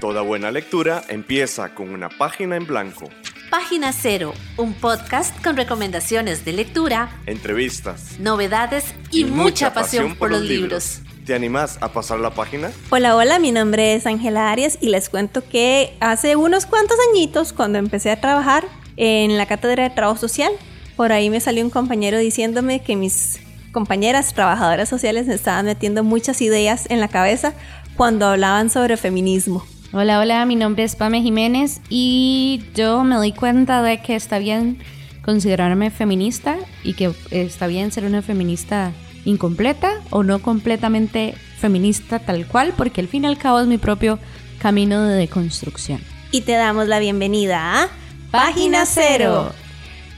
Toda buena lectura empieza con una página en blanco. Página Cero, un podcast con recomendaciones de lectura, entrevistas, novedades y, mucha, pasión, por los libros. ¿Te animás a pasar la página? Hola, hola, mi nombre es Ángela Arias y les cuento que hace unos cuantos añitos, cuando empecé a trabajar en la cátedra de trabajo social, por ahí me salió un compañero diciéndome que mis compañeras trabajadoras sociales me estaban metiendo muchas ideas en la cabeza cuando hablaban sobre feminismo. Hola, hola, mi nombre es Pame Jiménez y yo me doy cuenta de que está bien considerarme feminista y que está bien ser una feminista incompleta o no completamente feminista tal cual, porque al fin y al cabo es mi propio camino de deconstrucción. Y te damos la bienvenida a Página Cero.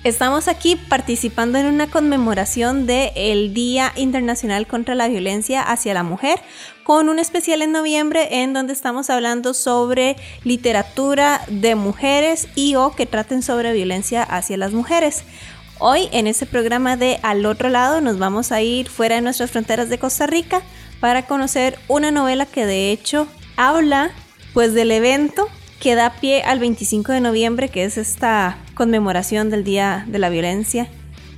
Estamos aquí participando en una conmemoración del Día Internacional contra la Violencia hacia la Mujer, con un especial en noviembre en donde estamos hablando sobre literatura de mujeres y o que traten sobre violencia hacia las mujeres. Hoy en este programa de Al otro lado nos vamos a ir fuera de nuestras fronteras de Costa Rica para conocer una novela que de hecho habla pues del evento que da pie al 25 de noviembre, que es esta conmemoración del Día de la Violencia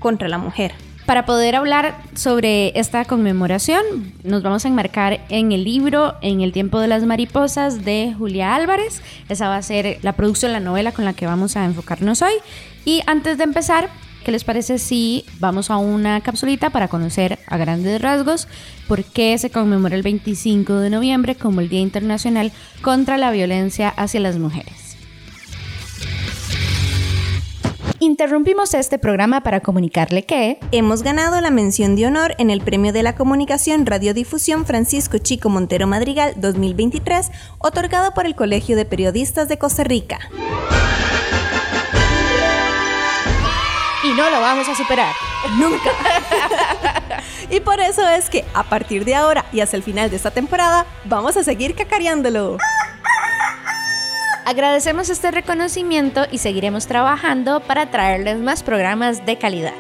contra la Mujer. Para poder hablar sobre esta conmemoración, nos vamos a enmarcar en el libro En el tiempo de las mariposas de Julia Álvarez. Esa va a ser la producción, la novela con la que vamos a enfocarnos hoy. Y antes de empezar, ¿Qué les parece si vamos a una capsulita para conocer a grandes rasgos por qué se conmemora el 25 de noviembre como el Día Internacional contra la Violencia hacia las Mujeres? Interrumpimos este programa para comunicarle que hemos ganado la mención de honor en el Premio de la Comunicación Radiodifusión Francisco Chico Montero Madrigal 2023, otorgado por el Colegio de Periodistas de Costa Rica. Y no lo vamos a superar. Nunca. y por eso es que a partir de ahora y hasta el final de esta temporada vamos a seguir cacareándolo. Agradecemos este reconocimiento y seguiremos trabajando para traerles más programas de calidad.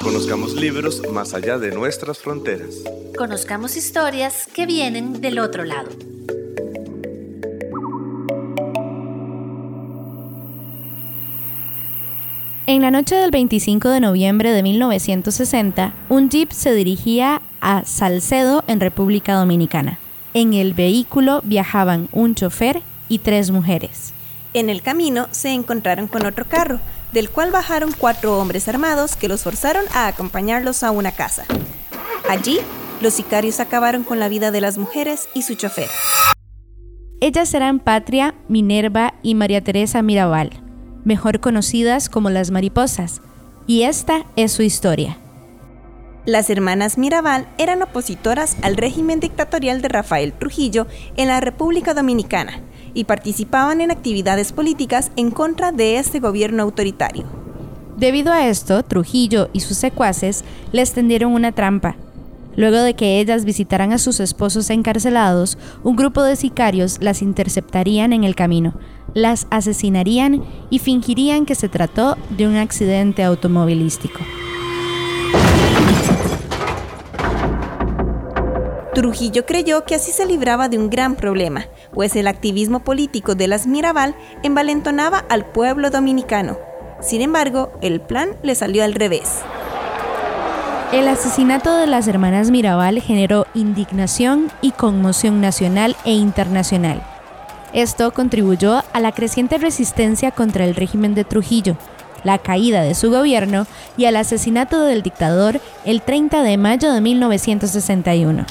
Conozcamos libros más allá de nuestras fronteras. Conozcamos historias que vienen del otro lado. En la noche del 25 de noviembre de 1960, un jeep se dirigía a Salcedo en República Dominicana. En el vehículo viajaban un chofer y tres mujeres. En el camino se encontraron con otro carro, del cual bajaron cuatro hombres armados que los forzaron a acompañarlos a una casa. Allí, los sicarios acabaron con la vida de las mujeres y su chofer. Ellas eran Patria, Minerva y María Teresa Mirabal mejor conocidas como las mariposas, y esta es su historia. Las hermanas Mirabal eran opositoras al régimen dictatorial de Rafael Trujillo en la República Dominicana y participaban en actividades políticas en contra de este gobierno autoritario. Debido a esto, Trujillo y sus secuaces les tendieron una trampa. Luego de que ellas visitaran a sus esposos encarcelados, un grupo de sicarios las interceptarían en el camino, las asesinarían y fingirían que se trató de un accidente automovilístico. Trujillo creyó que así se libraba de un gran problema, pues el activismo político de las Mirabal envalentonaba al pueblo dominicano. Sin embargo, el plan le salió al revés. El asesinato de las hermanas Mirabal generó indignación y conmoción nacional e internacional esto contribuyó a la creciente resistencia contra el régimen de Trujillo, la caída de su gobierno y al asesinato del dictador el 30 de mayo de 1961.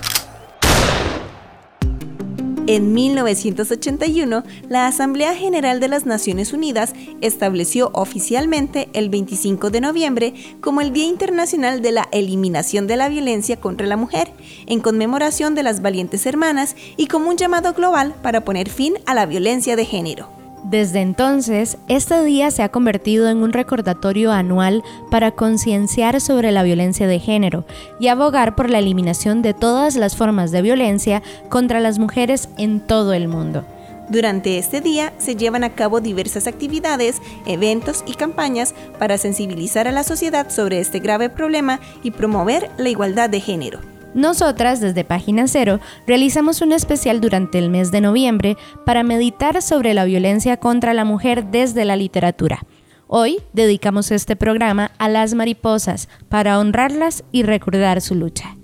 En 1981, la Asamblea General de las Naciones Unidas estableció oficialmente el 25 de noviembre como el Día Internacional de la Eliminación de la Violencia contra la Mujer, en conmemoración de las valientes hermanas y como un llamado global para poner fin a la violencia de género. Desde entonces, este día se ha convertido en un recordatorio anual para concienciar sobre la violencia de género y abogar por la eliminación de todas las formas de violencia contra las mujeres en todo el mundo. Durante este día se llevan a cabo diversas actividades, eventos y campañas para sensibilizar a la sociedad sobre este grave problema y promover la igualdad de género. Nosotras, desde Página Cero, realizamos un especial durante el mes de noviembre para meditar sobre la violencia contra la mujer desde la literatura. Hoy dedicamos este programa a las mariposas para honrarlas y recordar su lucha.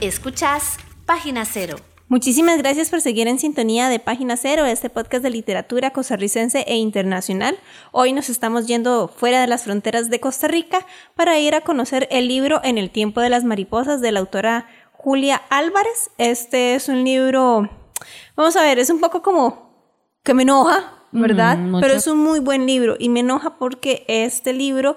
Escuchás Página Cero. Muchísimas gracias por seguir en sintonía de Página Cero, este podcast de literatura costarricense e internacional. Hoy nos estamos yendo fuera de las fronteras de Costa Rica para ir a conocer el libro En el tiempo de las mariposas de la autora Julia Álvarez. Este es un libro, vamos a ver, es un poco como que me enoja, ¿verdad? Pero es un muy buen libro y me enoja porque este libro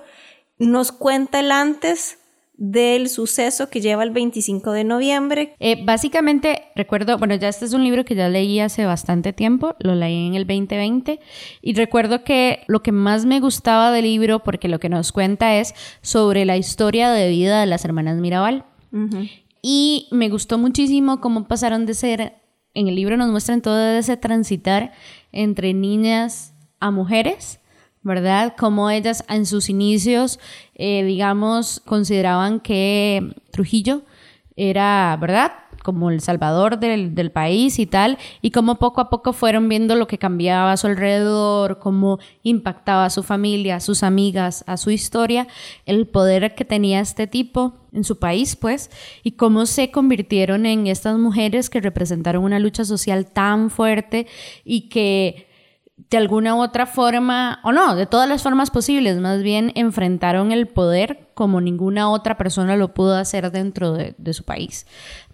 nos cuenta el antes del suceso que lleva el 25 de noviembre. Eh, básicamente, recuerdo, bueno, ya este es un libro que ya leí hace bastante tiempo, lo leí en el 2020, y recuerdo que lo que más me gustaba del libro, porque lo que nos cuenta es sobre la historia de vida de las hermanas Mirabal. Y me gustó muchísimo cómo pasaron de ser, en el libro nos muestran todo ese transitar entre niñas a mujeres ¿verdad? Como ellas en sus inicios, eh, digamos, consideraban que Trujillo era, ¿verdad? Como el salvador del, país y tal, y como poco a poco fueron viendo lo que cambiaba a su alrededor, cómo impactaba a su familia, a sus amigas, a su historia, el poder que tenía este tipo en su país, pues, y cómo se convirtieron en estas mujeres que representaron una lucha social tan fuerte y que de alguna u otra forma, o no, de todas las formas posibles, más bien enfrentaron el poder como ninguna otra persona lo pudo hacer dentro de, su país.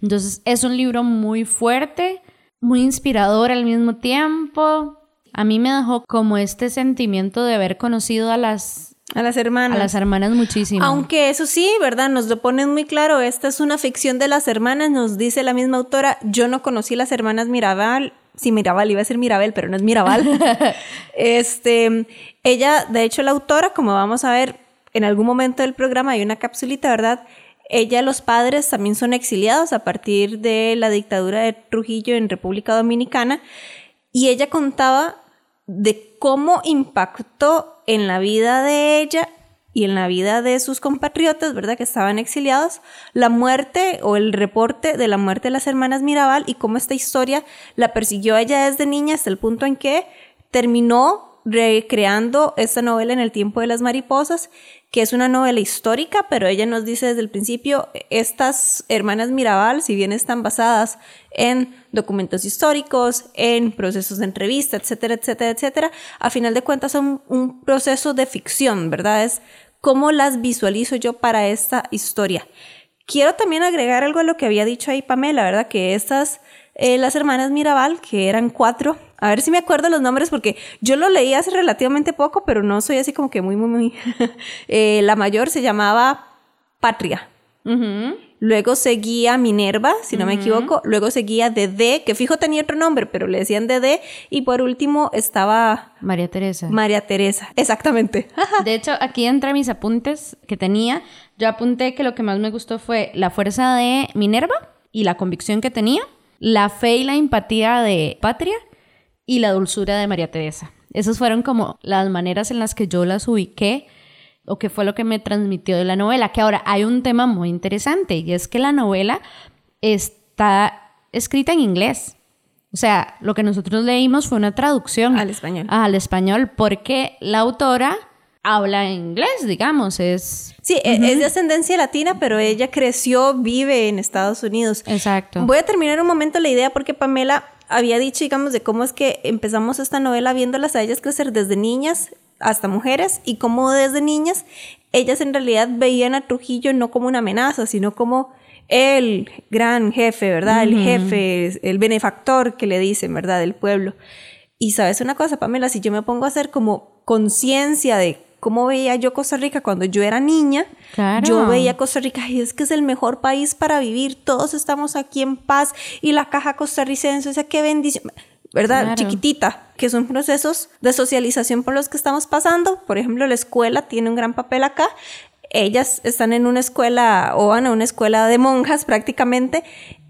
Entonces es un libro muy fuerte, muy inspirador al mismo tiempo. A mí me dejó como este sentimiento de haber conocido a las a las hermanas. A las hermanas muchísimo. Aunque eso sí, ¿verdad? Nos lo ponen muy claro. Esta es una ficción de las hermanas, nos dice la misma autora. Yo no conocí las hermanas Mirabal, sí, Mirabal, iba a ser Mirabel, pero no es Mirabal. este, ella, de hecho, la autora, como vamos a ver en algún momento del programa, hay una capsulita, ¿verdad? Ella, los padres también son exiliados a partir de la dictadura de Trujillo en República Dominicana. Y ella contaba de cómo impactó en la vida de ella y en la vida de sus compatriotas, ¿verdad? Que estaban exiliados, la muerte o el reporte de la muerte de las hermanas Mirabal y cómo esta historia la persiguió ella desde niña hasta el punto en que terminó recreando esta novela en el tiempo de las mariposas, que es una novela histórica, pero ella nos dice desde el principio, estas hermanas Mirabal, si bien están basadas en documentos históricos, en procesos de entrevista, etcétera, etcétera, etcétera, a final de cuentas son un proceso de ficción, ¿verdad? Es cómo las visualizo yo para esta historia. Quiero también agregar algo a lo que había dicho ahí Pamela, ¿verdad? Que estas, eh, las hermanas Mirabal, que eran cuatro, a ver si me acuerdo los nombres porque yo lo leí hace relativamente poco, pero no soy así como que muy, muy, muy... Eh, la mayor se llamaba Patria. Luego seguía Minerva, si no me equivoco. Luego seguía Dede, que fijo tenía otro nombre, pero le decían Dede. Y por último estaba... María Teresa. María Teresa, exactamente. de hecho, aquí entre mis apuntes que tenía, yo apunté que lo que más me gustó fue la fuerza de Minerva y la convicción que tenía, la fe y la empatía de Patria y la dulzura de María Teresa. Esas fueron como las maneras en las que yo las ubiqué o qué fue lo que me transmitió de la novela. Que ahora hay un tema muy interesante y es que la novela está escrita en inglés. O sea, lo que nosotros leímos fue una traducción al español. Al español, porque la autora habla inglés, digamos, es... Sí, e-, es de ascendencia latina, pero ella creció, vive en Estados Unidos. Exacto. Voy a terminar un momento la idea porque Pamela había dicho, digamos, de cómo es que empezamos esta novela viéndolas a ellas crecer desde niñas hasta mujeres y cómo desde niñas ellas en realidad veían a Trujillo no como una amenaza, sino como el gran jefe, ¿verdad? El jefe, el benefactor que le dicen, ¿verdad? Del pueblo. Y sabes una cosa, Pamela, si yo me pongo a hacer como conciencia de cómo veía yo Costa Rica cuando yo era niña, yo veía Costa Rica y es que es el mejor país para vivir, todos estamos aquí en paz y la caja costarricense, o sea, qué bendición. ¿Verdad? Chiquitita, que son procesos de socialización por los que estamos pasando. Por ejemplo, la escuela tiene un gran papel acá. Ellas están en una escuela, o van a una escuela de monjas prácticamente,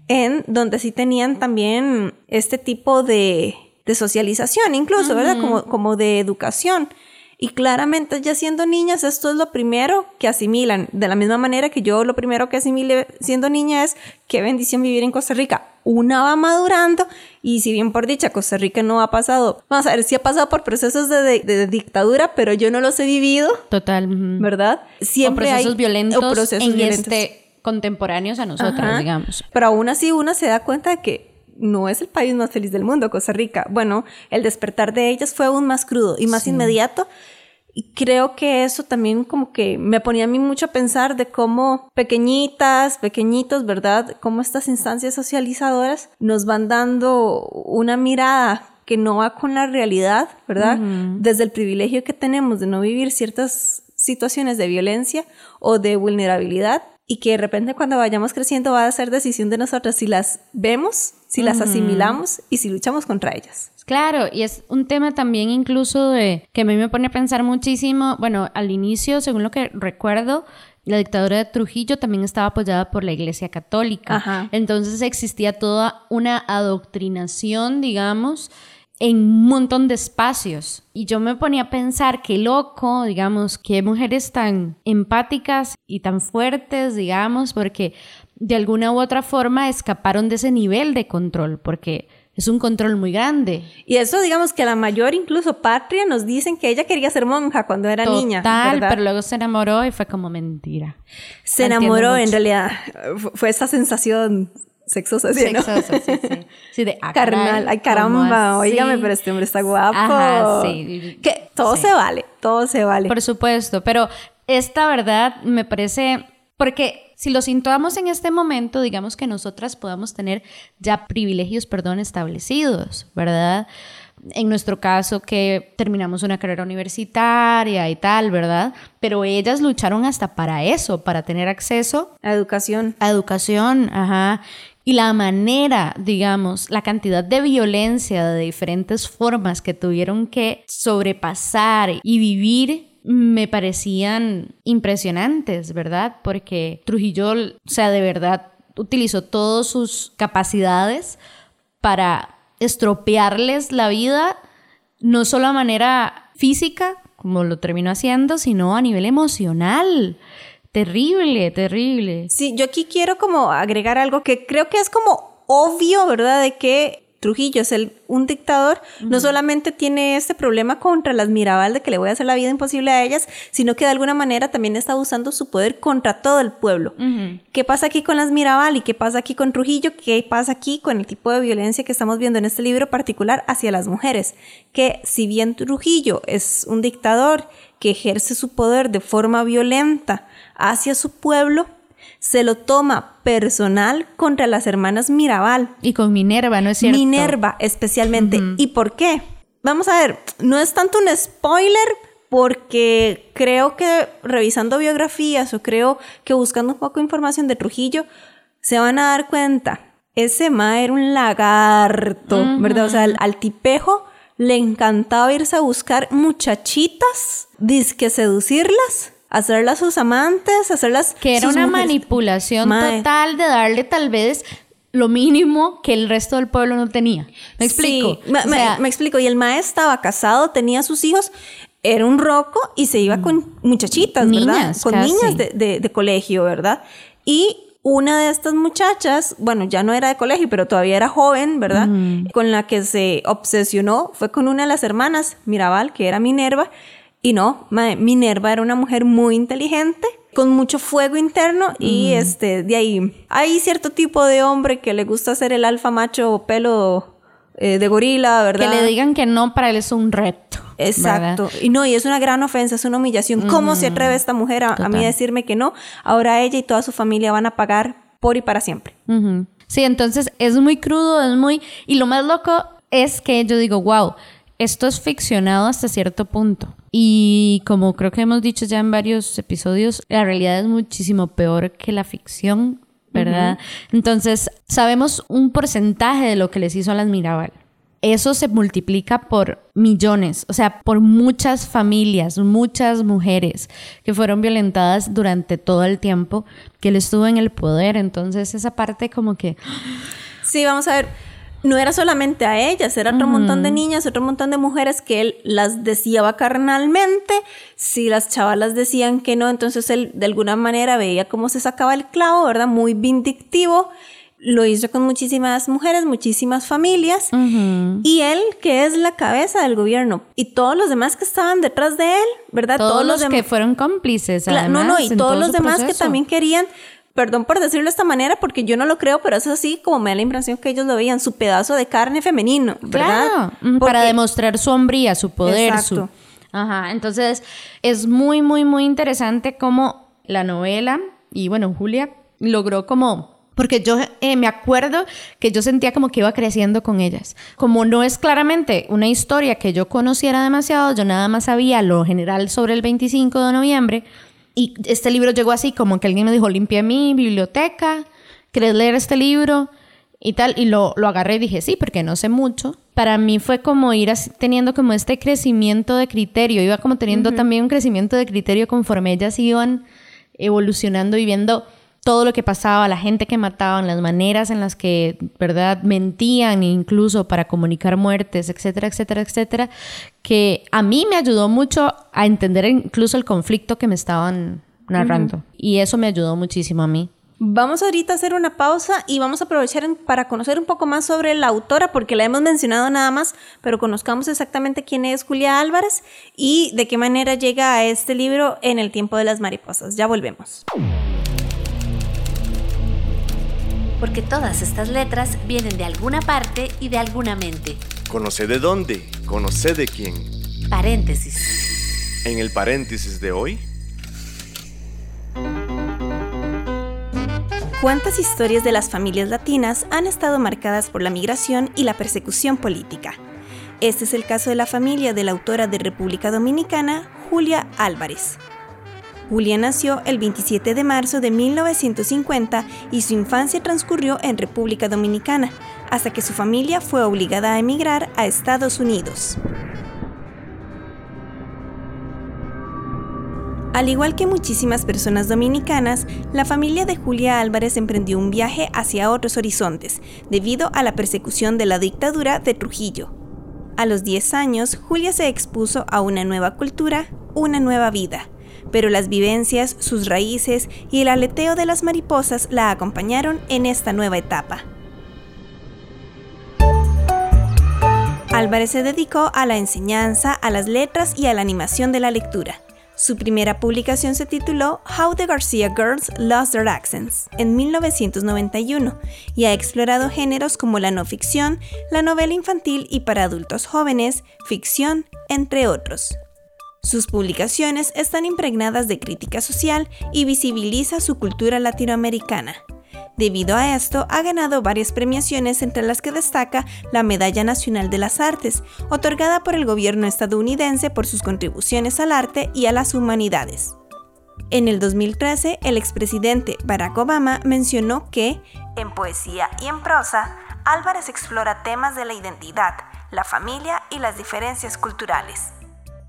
en donde sí tenían también este tipo de, de socialización, incluso, ¿verdad? Como, como de educación. Y claramente ya siendo niñas, esto es lo primero que asimilan. De la misma manera que yo lo primero que asimilé siendo niña es qué bendición vivir en Costa Rica. Una va madurando y si bien por dicha Costa Rica no ha pasado, vamos a ver, sí ha pasado por procesos de, dictadura, pero yo no los he vivido. Total. ¿Verdad? Siempre o procesos violentos o procesos en este contemporáneos a nosotras, digamos. Pero aún así una se da cuenta de que no es el país más feliz del mundo, Costa Rica. Bueno, el despertar de ellas fue aún más crudo y más inmediato. Y creo que eso también como que me ponía a mí mucho a pensar de cómo pequeñitas, pequeñitos, ¿verdad? Cómo estas instancias socializadoras nos van dando una mirada que no va con la realidad, ¿verdad? Desde el privilegio que tenemos de no vivir ciertas situaciones de violencia o de vulnerabilidad y que de repente cuando vayamos creciendo va a ser decisión de nosotros si las vemos, si las asimilamos y si luchamos contra ellas. Claro, y es un tema también incluso de que a mí me pone a pensar muchísimo, bueno, al inicio, según lo que recuerdo, la dictadura de Trujillo también estaba apoyada por la Iglesia Católica. Entonces existía toda una adoctrinación, digamos, en un montón de espacios. Y yo me ponía a pensar, qué loco, digamos, qué mujeres tan empáticas y tan fuertes, digamos, porque de alguna u otra forma escaparon de ese nivel de control, porque es un control muy grande. Y eso, digamos que la mayor, incluso Patria, nos dicen que ella quería ser monja cuando era niña. Total, pero luego se enamoró y fue como mentira. Se enamoró, en realidad. Fue esa sensación sexosa, ¿sí? Sexosa, sí, sí. Sí, de ah, carnal. Ay, caramba, oígame, pero este hombre está guapo. Ajá, sí. Que todo se vale, todo se vale. Por supuesto, pero esta verdad me parece. Porque si lo situamos en este momento, digamos que nosotras podamos tener ya privilegios, perdón, establecidos, ¿verdad? en nuestro caso que terminamos una carrera universitaria y tal, ¿verdad? Pero ellas lucharon hasta para eso, para tener acceso a educación. A educación, ajá y la manera, digamos, la cantidad de violencia de diferentes formas que tuvieron que sobrepasar y vivir me parecían impresionantes, ¿verdad? Porque Trujillo, o sea, de verdad utilizó todas sus capacidades para estropearles la vida, no solo a manera física, como lo terminó haciendo, sino a nivel emocional. Terrible, terrible. Sí, yo aquí quiero como agregar algo que creo que es como obvio, ¿verdad? De que Trujillo es el, un dictador, no solamente tiene este problema contra las Mirabal de que le voy a hacer la vida imposible a ellas, sino que de alguna manera también está usando su poder contra todo el pueblo. ¿Qué pasa aquí con las Mirabal y qué pasa aquí con Trujillo? ¿Qué pasa aquí con el tipo de violencia que estamos viendo en este libro particular hacia las mujeres? Que si bien Trujillo es un dictador que ejerce su poder de forma violenta, hacia su pueblo, se lo toma personal contra las hermanas Mirabal. Y con Minerva, ¿no es cierto? Minerva especialmente. ¿Y por qué? Vamos a ver, no es tanto un spoiler porque creo que revisando biografías o creo que buscando un poco de información de Trujillo, se van a dar cuenta, ese ma era un lagarto, ¿verdad? O sea, al, tipejo le encantaba irse a buscar muchachitas, disque seducirlas hacerlas sus amantes, hacerlas que era una manipulación total de darle tal vez lo mínimo que el resto del pueblo no tenía. ¿Me explico? me, explico. Y el maestro estaba casado, tenía sus hijos, era un roco y se iba con muchachitas, ¿verdad? Con niñas de, de, colegio, ¿verdad? Y una de estas muchachas, bueno, ya no era de colegio, pero todavía era joven, ¿verdad? Con la que se obsesionó fue con una de las hermanas, Mirabal, que era Minerva, y no, Minerva era una mujer muy inteligente, con mucho fuego interno y este, de ahí hay cierto tipo de hombre que le gusta ser el alfa macho pelo eh, de gorila, ¿verdad? Que le digan que no, para él es un reto. Exacto. Y no, y es una gran ofensa, es una humillación. ¿Cómo se atreve esta mujer a, mí a decirme que no? Ahora ella y toda su familia van a pagar por y para siempre. Sí, entonces es muy crudo, es muy... Y lo más loco es que yo digo, wow, esto es ficcionado hasta cierto punto. Y como creo que hemos dicho ya en varios episodios, la realidad es muchísimo peor que la ficción, ¿verdad? Entonces, sabemos un porcentaje de lo que les hizo a las Mirabal. Eso se multiplica por millones, o sea, por muchas familias, muchas mujeres que fueron violentadas durante todo el tiempo que él estuvo en el poder. Entonces, esa parte como que... Sí, vamos a ver no era solamente a ellas, era otro montón de niñas, otro montón de mujeres que él las deseaba carnalmente. Si las chavalas decían que no, entonces él de alguna manera veía cómo se sacaba el clavo, ¿verdad? Muy vindictivo. Lo hizo con muchísimas mujeres, muchísimas familias. Y él, que es la cabeza del gobierno, y todos los demás que estaban detrás de él, ¿verdad? Todos, los, que fueron cómplices. Además, no, no, y todos todo los demás que también querían perdón por decirlo de esta manera porque yo no lo creo, pero es así como me da la impresión que ellos lo veían, su pedazo de carne femenino, ¿verdad? Claro, para demostrar su hombría, su poder, Exacto. su... Ajá, entonces es muy, muy, muy interesante cómo la novela, y bueno, Julia logró como... Porque yo eh, me acuerdo que yo sentía como que iba creciendo con ellas. Como no es claramente una historia que yo conociera demasiado, yo nada más sabía lo general sobre el 25 de noviembre. Y este libro llegó así, como que alguien me dijo, limpia mi biblioteca, ¿quieres leer este libro? y tal, y lo, lo agarré y dije, sí, porque no sé mucho. Para mí fue como ir así- teniendo como este crecimiento de criterio, iba como teniendo también un crecimiento de criterio conforme ellas iban evolucionando y viendo todo lo que pasaba, la gente que mataban, las maneras en las que, ¿verdad?, mentían incluso para comunicar muertes, etcétera, etcétera, etcétera, que a mí me ayudó mucho a entender incluso el conflicto que me estaban narrando. Y eso me ayudó muchísimo a mí. Vamos ahorita a hacer una pausa y vamos a aprovechar para conocer un poco más sobre la autora, porque la hemos mencionado nada más, pero conozcamos exactamente quién es Julia Álvarez y de qué manera llega a este libro en el tiempo de las mariposas. Ya volvemos. Porque todas estas letras vienen de alguna parte y de alguna mente. Conoce de dónde, conoce de quién. Paréntesis. En el paréntesis de hoy, ¿Cuántas historias de las familias latinas han estado marcadas por la migración y la persecución política? Este es el caso de la familia de la autora de República Dominicana, Julia Álvarez. Julia nació el 27 de marzo de 1950 y su infancia transcurrió en República Dominicana, hasta que su familia fue obligada a emigrar a Estados Unidos. Al igual que muchísimas personas dominicanas, la familia de Julia Álvarez emprendió un viaje hacia otros horizontes, debido a la persecución de la dictadura de Trujillo. A los 10 años, Julia se expuso a una nueva cultura, una nueva vida, pero las vivencias, sus raíces y el aleteo de las mariposas la acompañaron en esta nueva etapa. Álvarez se dedicó a la enseñanza, a las letras y a la animación de la lectura. Su primera publicación se tituló How the Garcia Girls Lost Their Accents en 1991 y ha explorado géneros como la no ficción, la novela infantil y para adultos jóvenes, ficción, entre otros. Sus publicaciones están impregnadas de crítica social y visibiliza su cultura latinoamericana. Debido a esto, ha ganado varias premiaciones entre las que destaca la Medalla Nacional de las Artes, otorgada por el gobierno estadounidense por sus contribuciones al arte y a las humanidades. En el 2013, el expresidente Barack Obama mencionó que, en poesía y en prosa, Álvarez explora temas de la identidad, la familia y las diferencias culturales.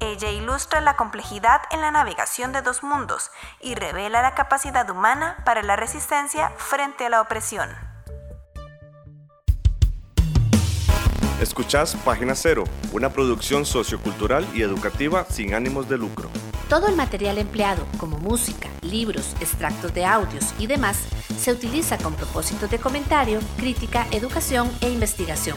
Ella ilustra la complejidad en la navegación de dos mundos y revela la capacidad humana para la resistencia frente a la opresión. escuchás Página Cero, una producción sociocultural y educativa sin ánimos de lucro. Todo el material empleado, como música, libros, extractos de audios y demás, se utiliza con propósitos de comentario, crítica, educación e investigación.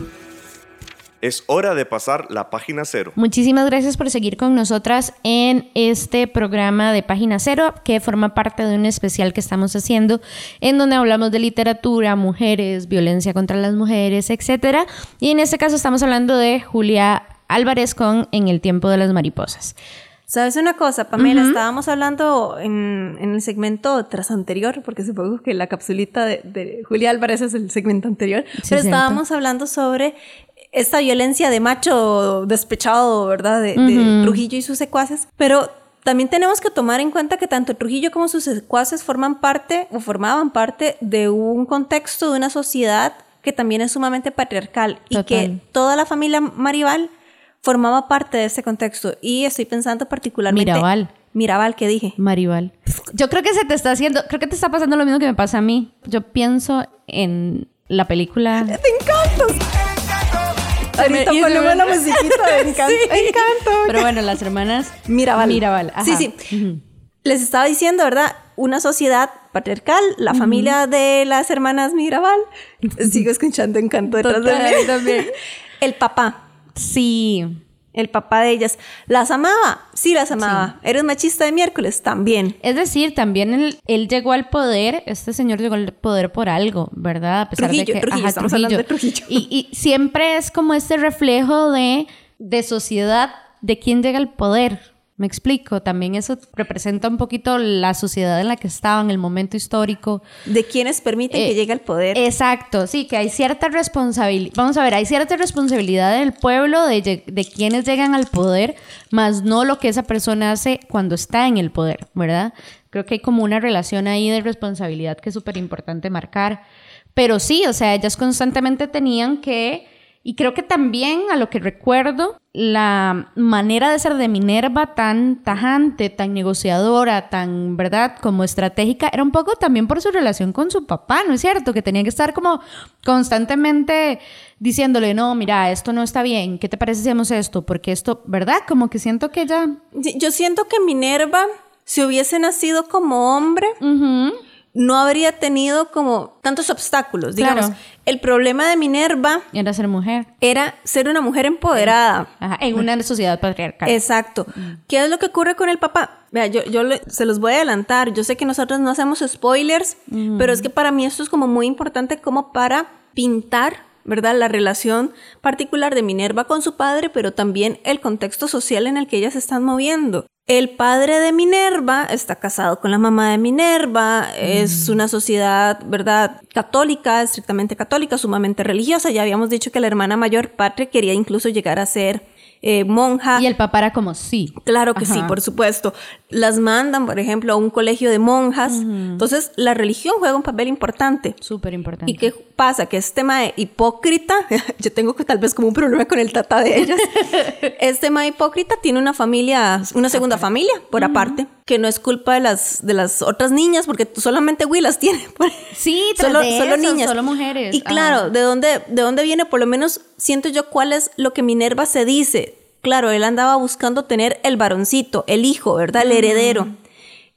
Es hora de pasar la página cero. Muchísimas gracias por seguir con nosotras en este programa de Página Cero, que forma parte de un especial que estamos haciendo, en donde hablamos de literatura, mujeres, violencia contra las mujeres, etc. Y en este caso estamos hablando de Julia Álvarez con En el tiempo de las mariposas. ¿Sabes una cosa, Pamela? Estábamos hablando en, el segmento tras anterior, porque supongo que la capsulita de, Julia Álvarez es el segmento anterior, pero estábamos hablando sobre esta violencia de macho despechado, ¿verdad? De, Trujillo y sus secuaces. Pero también tenemos que tomar en cuenta que tanto Trujillo como sus secuaces forman parte o formaban parte de un contexto, de una sociedad que también es sumamente patriarcal y que toda la familia Maribal formaba parte de ese contexto. Y estoy pensando particularmente... Mirabal. Mirabal, ¿qué dije? Maribal. Yo creo que se te está haciendo, creo que te está pasando lo mismo que me pasa a mí. Yo pienso en la película... ¡Te encanto! Ahorita ponemos la musiquita de encanto. encanto. Pero bueno, las hermanas Mirabal. Mirabal. Sí, sí. Les estaba diciendo, ¿verdad? Una sociedad patriarcal, la familia de las hermanas Mirabal. Sigo escuchando encanto detrás de mí. también. El papá Sí. El papá de ellas. ¿Las amaba? Sí, las amaba. ¿Eres machista de miércoles? También. Es decir, también él, llegó al poder, este señor llegó al poder por algo, ¿verdad? A pesar de que. Trujillo, estamos Hablando de Trujillo. Y, y, siempre es como este reflejo de, de sociedad de quién llega al poder. Me explico, también eso representa un poquito la sociedad en la que estaba en el momento histórico. De quienes permiten que eh, llegue al poder. Exacto, sí, que hay cierta responsabilidad, vamos a ver, hay cierta responsabilidad del pueblo de, de quienes llegan al poder, más no lo que esa persona hace cuando está en el poder, ¿verdad? Creo que hay como una relación ahí de responsabilidad que es súper importante marcar. Pero sí, o sea, ellas constantemente tenían que y creo que también, a lo que recuerdo, la manera de ser de Minerva tan tajante, tan negociadora, tan, ¿verdad?, como estratégica, era un poco también por su relación con su papá, ¿no es cierto? Que tenía que estar como constantemente diciéndole, no, mira, esto no está bien, ¿qué te parece si hacemos esto? Porque esto, ¿verdad? Como que siento que ella... Yo siento que Minerva, si hubiese nacido como hombre no habría tenido como tantos obstáculos. Digamos, el problema de Minerva era ser mujer. Era ser una mujer empoderada. en una sociedad patriarcal. Exacto. Mm. ¿Qué es lo que ocurre con el papá? Vea, yo, yo se los voy a adelantar. Yo sé que nosotros no hacemos spoilers, mm. pero es que para mí esto es como muy importante como para pintar ¿verdad? La relación particular de Minerva con su padre, pero también el contexto social en el que ellas se están moviendo. El padre de Minerva está casado con la mamá de Minerva, es mm. una sociedad, ¿verdad? Católica, estrictamente católica, sumamente religiosa. Ya habíamos dicho que la hermana mayor, Patria, quería incluso llegar a ser eh, monja. Y el papá era como sí. Claro que sí, por supuesto. Las mandan, por ejemplo, a un colegio de monjas. Entonces, la religión juega un papel importante. Súper importante. ¿Y qué pasa? Que este tema de hipócrita, yo tengo tal vez como un problema con el tata de ellas. este tema de hipócrita tiene una familia, una segunda familia, por aparte, que no es culpa de las, de las otras niñas, porque solamente Will las tiene. sí, solo, solo niñas. Solo mujeres. Y claro, ¿de dónde, ¿de dónde viene? Por lo menos siento yo cuál es lo que Minerva se dice Claro, él andaba buscando tener el varoncito, el hijo, ¿verdad? El heredero.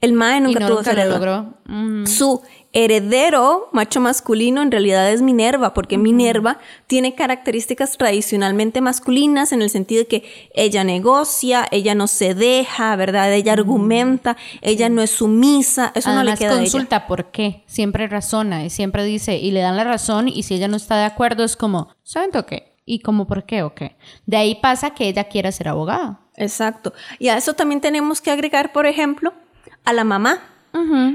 El mae nunca tuvo lo logró. Su heredero, macho masculino, en realidad es Minerva, porque Minerva tiene características tradicionalmente masculinas en el sentido de que ella negocia, ella no se deja, ¿verdad? Ella argumenta, ella no es sumisa, eso no le queda consulta a ella. por qué, siempre razona y siempre dice, y le dan la razón, y si ella no está de acuerdo es como, ¿saben qué? ¿Y cómo por qué o qué? De ahí pasa que ella quiera ser abogada. Exacto. Y a eso también tenemos que agregar, por ejemplo, a la mamá.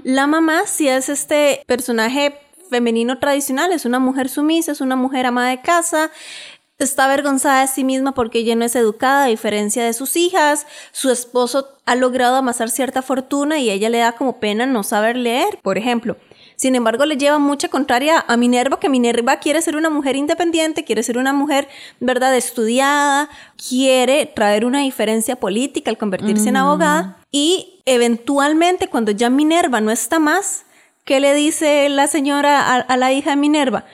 La mamá si es este personaje femenino tradicional, es una mujer sumisa, es una mujer ama de casa, está avergonzada de sí misma porque ella no es educada a diferencia de sus hijas, su esposo ha logrado amasar cierta fortuna y ella le da como pena no saber leer, por ejemplo. Sin embargo, le lleva mucha contraria a Minerva, que Minerva quiere ser una mujer independiente, quiere ser una mujer, ¿verdad?, estudiada, quiere traer una diferencia política al convertirse en abogada. Y eventualmente, cuando ya Minerva no está más, ¿qué le dice la señora a, la hija de Minerva?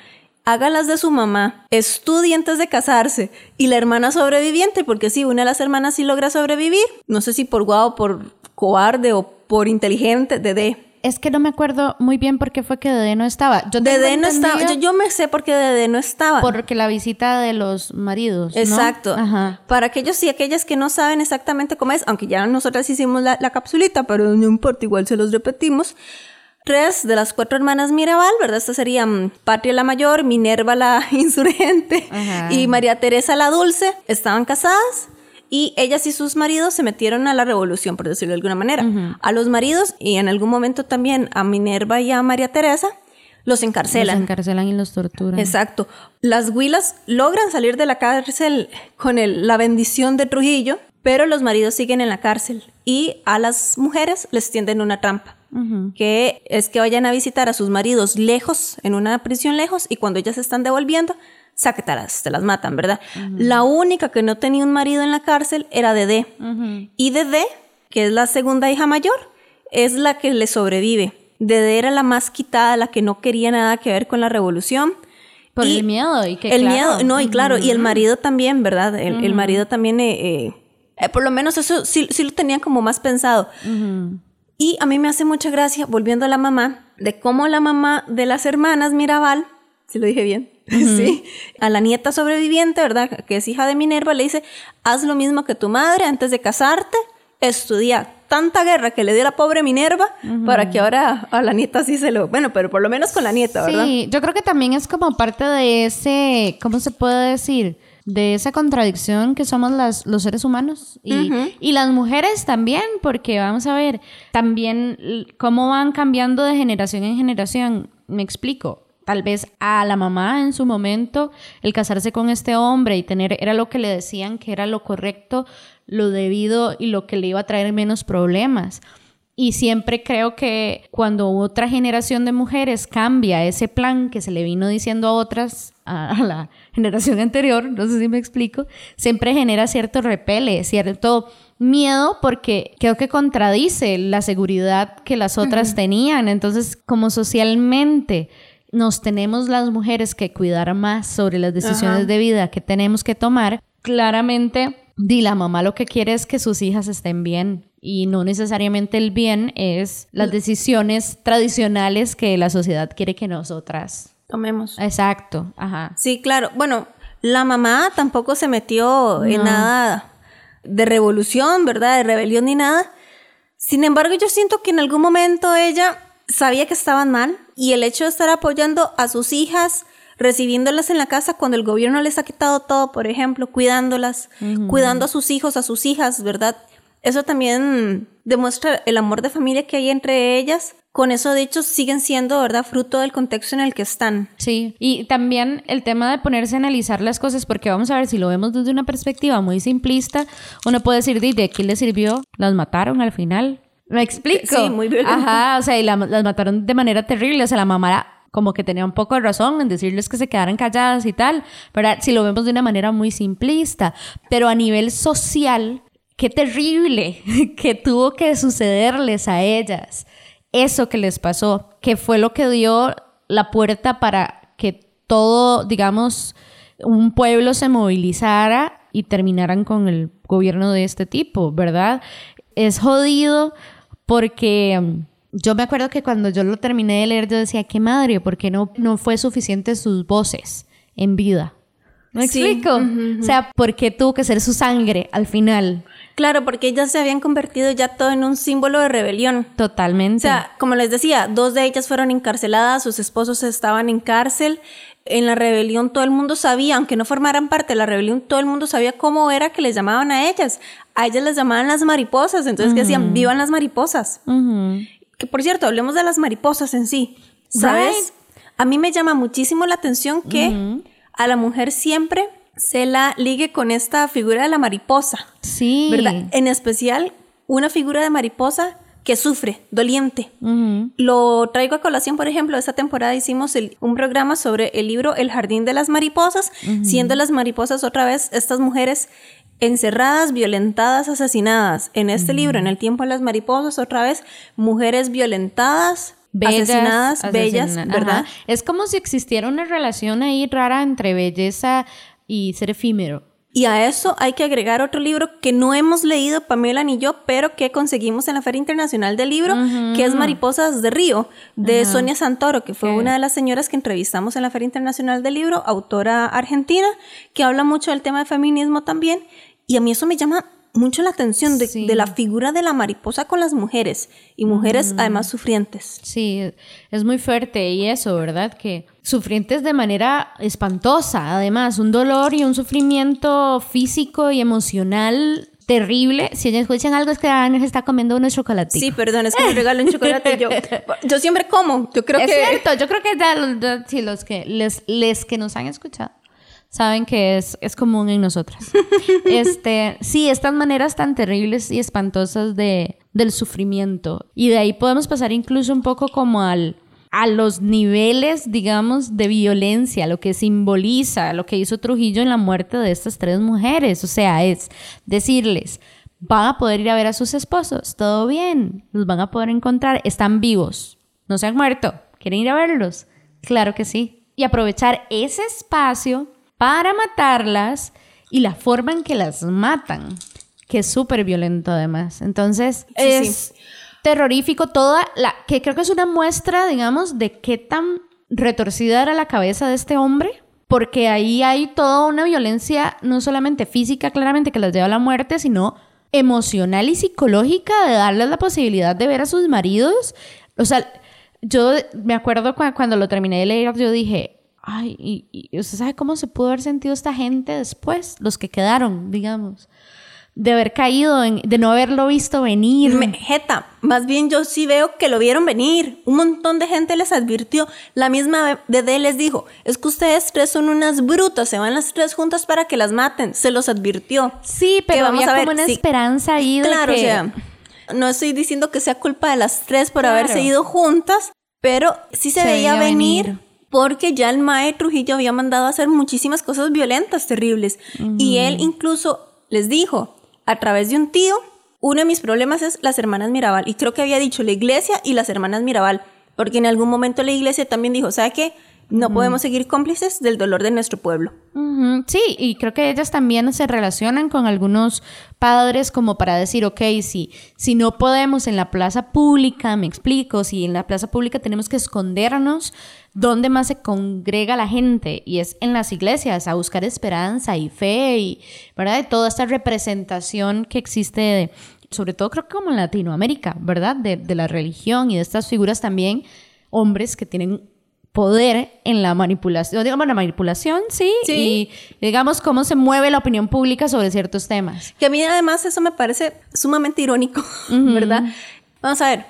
hágalas de su mamá, estudie antes de casarse y la hermana sobreviviente, porque si una de las hermanas sí logra sobrevivir, no sé si por guau, por cobarde o por inteligente, de Es que no me acuerdo muy bien por qué fue que Dede no estaba. Yo Dede no estaba. Yo, yo, me sé por qué Dede no estaba. Porque la visita de los maridos. Exacto. Ajá. Para aquellos y aquellas que no saben exactamente cómo es, aunque ya nosotras hicimos la, la capsulita, pero no importa, igual se los repetimos tres de las cuatro hermanas Mirabal, ¿verdad? Estas serían Patria la Mayor, Minerva la Insurgente y María Teresa la Dulce. Estaban casadas y ellas y sus maridos se metieron a la revolución, por decirlo de alguna manera. A los maridos y en algún momento también a Minerva y a María Teresa los encarcelan. Los encarcelan y los torturan. Exacto. Las huilas logran salir de la cárcel con la bendición de Trujillo, pero los maridos siguen en la cárcel y a las mujeres les tienden una trampa. Que es que vayan a visitar a sus maridos lejos, en una prisión lejos, y cuando ellas se están devolviendo, sáquetalas, te las matan, ¿verdad? La única que no tenía un marido en la cárcel era Dede. Y Dede, que es la segunda hija mayor, es la que le sobrevive. Dede era la más quitada, la que no quería nada que ver con la revolución. Por el miedo y que El miedo, no, y claro, y el marido también, ¿verdad? El, marido también, eh, eh, eh, por lo menos eso sí, sí, lo tenían como más pensado. Y a mí me hace mucha gracia, volviendo a la mamá, de cómo la mamá de las hermanas Mirabal, si lo dije bien, Sí. A la nieta sobreviviente, ¿verdad? Que es hija de Minerva, le dice, haz lo mismo que tu madre antes de casarte, estudia tanta guerra que le dio la pobre Minerva para que ahora a la nieta sí se lo... Bueno, pero por lo menos con la nieta, ¿verdad? Sí, yo creo que también es como parte de ese, ¿cómo se puede decir? De esa contradicción que somos las, los seres humanos y, y las mujeres también, porque vamos a ver, también cómo van cambiando de generación en generación. Me explico tal vez a la mamá en su momento el casarse con este hombre y tener era lo que le decían que era lo correcto, lo debido y lo que le iba a traer menos problemas. Y siempre creo que cuando otra generación de mujeres cambia ese plan que se le vino diciendo a otras, a, la generación anterior, no sé si me explico, siempre genera cierto repele, cierto miedo porque creo que contradice la seguridad que las otras tenían. Entonces, como socialmente nos tenemos las mujeres que cuidar más sobre las decisiones de vida que tenemos que tomar, claramente, di la mamá lo que quiere es que sus hijas estén bien y no necesariamente el bien es las decisiones tradicionales que la sociedad quiere que nosotras tomemos. Exacto, ajá. Sí, claro. Bueno, la mamá tampoco se metió en nada de revolución, ¿verdad? De rebelión ni nada. Sin embargo, yo siento que en algún momento ella sabía que estaban mal y el hecho de estar apoyando a sus hijas, recibiéndolas en la casa cuando el gobierno les ha quitado todo, por ejemplo, cuidándolas, cuidando a sus hijos, a sus hijas, ¿verdad? Eso también demuestra el amor de familia que hay entre ellas. Con eso, de hecho, siguen siendo, ¿verdad?, fruto del contexto en el que están. Sí, y también el tema de ponerse a analizar las cosas, porque vamos a ver, si lo vemos desde una perspectiva muy simplista, uno puede decir, ¿de qué le sirvió? ¿Las mataron al final? ¿Me explico? Sí, muy bien. Ajá, o sea, y las mataron de manera terrible. O sea, la mamá era como que tenía un poco de razón en decirles que se quedaran calladas y tal, ¿verdad? Si lo vemos de una manera muy simplista. Pero a nivel social, qué terrible que tuvo que sucederles a ellas. Eso que les pasó, que fue lo que dio la puerta para que todo, digamos, un pueblo se movilizara y terminaran con el gobierno de este tipo, ¿verdad? Es jodido porque mm, yo me acuerdo que cuando yo lo terminé de leer, yo decía, qué madre, porque no, no fue suficiente sus voces en vida. ¿Me explico? O sea, ¿por qué tuvo que ser su sangre al final? Claro, porque ellas se habían convertido ya todo en un símbolo de rebelión. Totalmente. O sea, como les decía, dos de ellas fueron encarceladas, sus esposos estaban en cárcel. En la rebelión todo el mundo sabía, aunque no formaran parte de la rebelión, todo el mundo sabía cómo era que les llamaban a ellas a ellas les llamaban las mariposas, entonces que decían, vivan las mariposas. Que por cierto, hablemos de las mariposas en sí. ¿Sabes? A mí me llama muchísimo la atención que a la mujer siempre se la ligue con esta figura de la mariposa. Sí. ¿Verdad? En especial, una figura de mariposa que sufre, doliente. Lo traigo a colación, por ejemplo, esta temporada hicimos un programa sobre el libro El Jardín de las Mariposas, siendo las mariposas otra vez estas mujeres encerradas, violentadas, asesinadas. En este libro, en el tiempo de las mariposas, otra vez, mujeres violentadas, asesinadas, bellas, ¿verdad? Es como si existiera una relación ahí rara entre belleza y ser efímero. Y a eso hay que agregar otro libro que no hemos leído Pamela ni yo, pero que conseguimos en la Feria Internacional del Libro, que es Mariposas de Río, de Sonia Santoro, que fue una de las señoras que entrevistamos en la Feria Internacional del Libro, autora argentina, que habla mucho del tema de feminismo también. Y a mí eso me llama mucho la atención de, la figura de la mariposa con las mujeres y mujeres además sufrientes. Sí, es muy fuerte y eso, ¿verdad? Que sufrientes de manera espantosa, además, un dolor y un sufrimiento físico y emocional terrible. Si ellos escuchan algo es que Ana se está comiendo unos chocolates. Sí, perdón, es que me regalo un chocolate. Yo, yo siempre como. Yo creo es que. Es cierto, yo creo que ya, sí, los que les, les que nos han escuchado saben que es, es común en nosotras. este, sí, estas maneras tan terribles y espantosas de, del sufrimiento. Y de ahí podemos pasar incluso un poco como al a los niveles, digamos, de violencia, lo que simboliza lo que hizo Trujillo en la muerte de estas tres mujeres. O sea, es decirles, van a poder ir a ver a sus esposos, todo bien, los van a poder encontrar, están vivos, no se han muerto, quieren ir a verlos. Claro que sí. Y aprovechar ese espacio para matarlas y la forma en que las matan, que es súper violento además. Entonces, es terrorífico toda la que creo que es una muestra, digamos, de qué tan retorcida era la cabeza de este hombre, porque ahí hay toda una violencia no solamente física claramente que las lleva a la muerte, sino emocional y psicológica de darles la posibilidad de ver a sus maridos. O sea, yo me acuerdo cuando lo terminé de leer, yo dije, ay, y, y, ¿usted sabe cómo se pudo haber sentido esta gente después? Los que quedaron, digamos de haber caído, en, de no haberlo visto venir. jeta, más bien yo sí veo que lo vieron venir. Un montón de gente les advirtió. La misma de les dijo, es que ustedes tres son unas brutas, se van las tres juntas para que las maten. Se los advirtió. Sí, pero vamos a ver, como una esperanza ahí de Claro, o sea, no estoy diciendo que sea culpa de las tres por haberse ido juntas, pero sí se, veía, venir, porque ya el Mae Trujillo había mandado a hacer muchísimas cosas violentas, terribles. Y él incluso les dijo, a través de un tío. Uno de mis problemas es las hermanas Mirabal. Y creo que había dicho la iglesia y las hermanas Mirabal. Porque en algún momento la iglesia también dijo, ¿sabe qué? No podemos seguir cómplices del dolor de nuestro pueblo. Sí, y creo que ellas también se relacionan con algunos padres como para decir, ok, si, si no podemos en la plaza pública, me explico, si en la plaza pública tenemos que escondernos, ¿dónde más se congrega la gente? Y es en las iglesias, a buscar esperanza y fe y, ¿verdad? De toda esta representación que existe sobre todo creo que como en Latinoamérica, ¿verdad? De, de la religión y de estas figuras también, hombres que tienen poder en la manipulación, digamos la manipulación, sí, y digamos cómo se mueve la opinión pública sobre ciertos temas. Que a mí además eso me parece sumamente irónico, ¿verdad? Vamos a ver,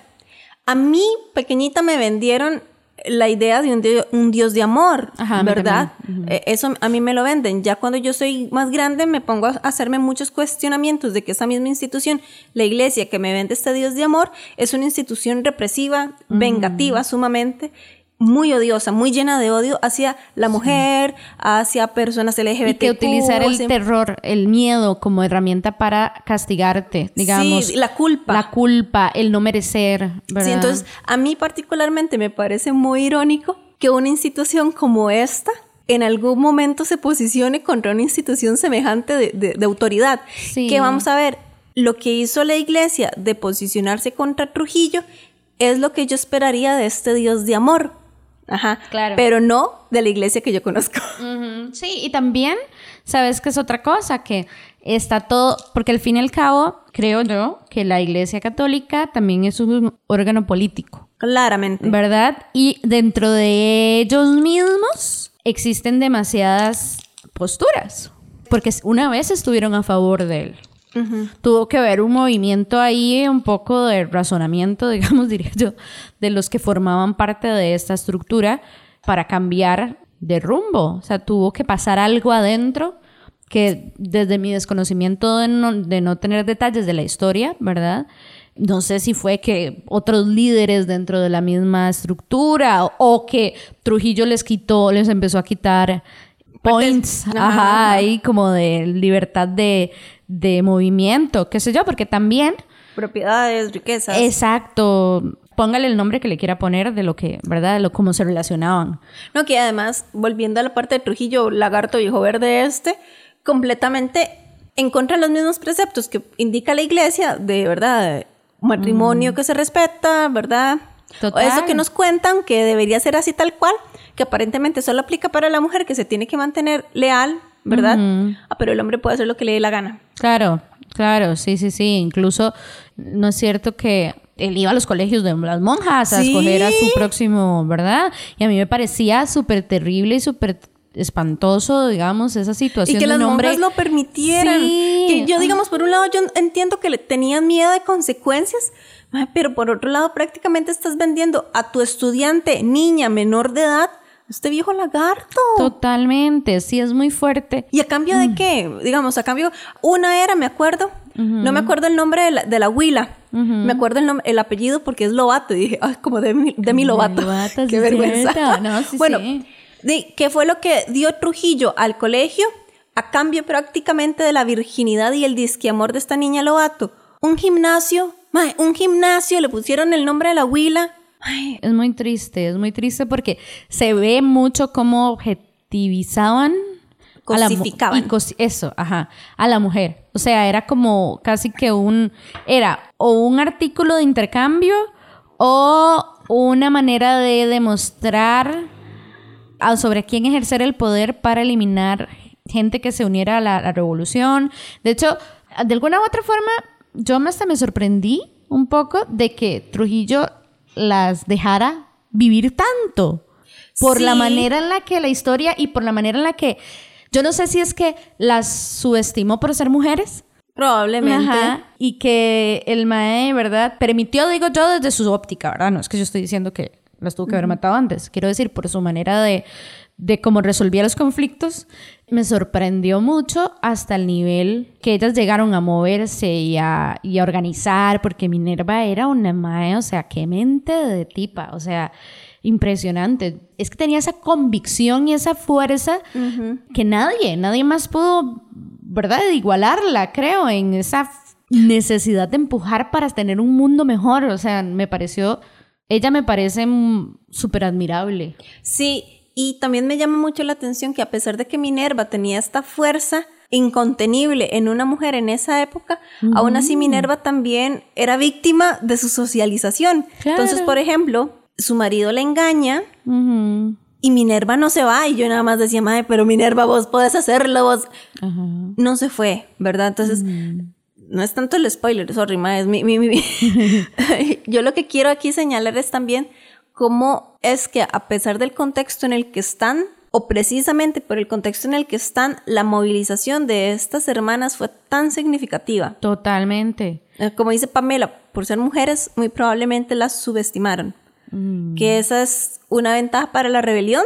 a mí pequeñita me vendieron la idea de un, dios, de amor, ¿verdad? Eh, eso a mí me lo venden. Ya cuando yo soy más grande me pongo a hacerme muchos cuestionamientos de que esa misma institución, la iglesia que me vende este dios de amor, es una institución represiva, vengativa sumamente muy odiosa, muy llena de odio hacia la mujer, hacia personas LGBT. Y que utilizar el terror, el miedo como herramienta para castigarte, digamos. Sí, la culpa. La culpa, el no merecer, ¿verdad? Sí, entonces a mí particularmente me parece muy irónico que una institución como esta en algún momento se posicione contra una institución semejante de, autoridad. Sí. Que vamos a ver, lo que hizo la iglesia de posicionarse contra Trujillo es lo que yo esperaría de este Dios de amor Ajá. Claro. Pero no de la iglesia que yo conozco. Sí, y también, ¿sabes qué es otra cosa? Que está todo, porque al fin y al cabo, creo yo, que la iglesia católica también es un órgano político. Claramente. ¿Verdad? Y dentro de ellos mismos existen demasiadas posturas, porque una vez estuvieron a favor de él. Tuvo que haber un movimiento ahí, un poco de razonamiento, digamos, diría yo, de los que formaban parte de esta estructura para cambiar de rumbo. O sea, tuvo que pasar algo adentro que desde mi desconocimiento de no, de no tener detalles de la historia, ¿verdad? No sé si fue que otros líderes dentro de la misma estructura o, que Trujillo les quitó, les empezó a quitar points, ajá, ahí como de libertad de, de movimiento, qué sé yo, porque también... Propiedades, riquezas. Exacto. Póngale el nombre que le quiera poner de lo que, ¿verdad? De lo cómo se relacionaban. No, que además, volviendo a la parte de Trujillo, lagarto viejo verde este, completamente en contra de los mismos preceptos que indica la iglesia de verdad matrimonio que se respeta, ¿verdad? O eso que nos cuentan que debería ser así tal cual, que aparentemente solo aplica para la mujer que se tiene que mantener leal, ¿verdad? Ah, pero el hombre puede hacer lo que le dé la gana. Claro, claro, sí, sí, sí. Incluso no es cierto que él iba a los colegios de las monjas a escoger a su próximo, ¿verdad? Y a mí me parecía súper terrible y súper espantoso, digamos, esa situación. Y que las monjas lo permitieran. Que yo, digamos, por un lado, yo entiendo que le tenían miedo de consecuencias, pero por otro lado, prácticamente estás vendiendo a tu estudiante, niña, menor de edad, este viejo lagarto. Totalmente, sí, es muy fuerte. ¿Y a cambio de mm. qué? Digamos, a cambio, una era, me acuerdo, no me acuerdo el nombre de la, de la huila, me acuerdo el, el apellido porque es Lobato, y dije, ay, como de mi, de mi Lobato. qué vergüenza. No, sí, bueno, ¿qué fue lo que dio Trujillo al colegio? A cambio prácticamente de la virginidad y el disque-amor de esta niña Lobato. Un gimnasio, un gimnasio, le pusieron el nombre de la huila es muy triste, es muy triste porque se ve mucho cómo objetivizaban cosificaban. A la, eso, ajá, a la mujer. O sea, era como casi que un, era o un artículo de intercambio o una manera de demostrar sobre quién ejercer el poder para eliminar gente que se uniera a la, la revolución. De hecho, de alguna u otra forma, yo hasta me sorprendí un poco de que Trujillo las dejara vivir tanto. Por la manera en la que la historia y por la manera en la que. Yo no sé si es que las subestimó por ser mujeres. Probablemente. y que el Mae, ¿verdad? Permitió, digo yo, desde su óptica, ¿verdad? No es que yo estoy diciendo que las tuvo que haber matado antes. Quiero decir, por su manera de, de cómo resolvía los conflictos, me sorprendió mucho hasta el nivel que ellas llegaron a moverse y a, y a organizar, porque Minerva era una mae, o sea, qué mente de tipa, o sea, impresionante. Es que tenía esa convicción y esa fuerza que nadie, nadie más pudo, ¿verdad?, igualarla, creo, en esa necesidad de empujar para tener un mundo mejor, o sea, me pareció, ella me parece súper admirable. Sí, y también me llama mucho la atención que a pesar de que Minerva tenía esta fuerza incontenible en una mujer en esa época, aún así Minerva también era víctima de su socialización. Entonces, por ejemplo, su marido le engaña y Minerva no se va. Y yo nada más decía, madre, pero Minerva, vos podés hacerlo, vos... No se fue, ¿verdad? Entonces... No es tanto el spoiler, sorry, ma, es mi, mi, mi. yo lo que quiero aquí señalar es también cómo es que a pesar del contexto en el que están, o precisamente por el contexto en el que están, la movilización de estas hermanas fue tan significativa. Totalmente. Eh, como dice Pamela, por ser mujeres, muy probablemente las subestimaron. Mm. Que esa es una ventaja para la rebelión,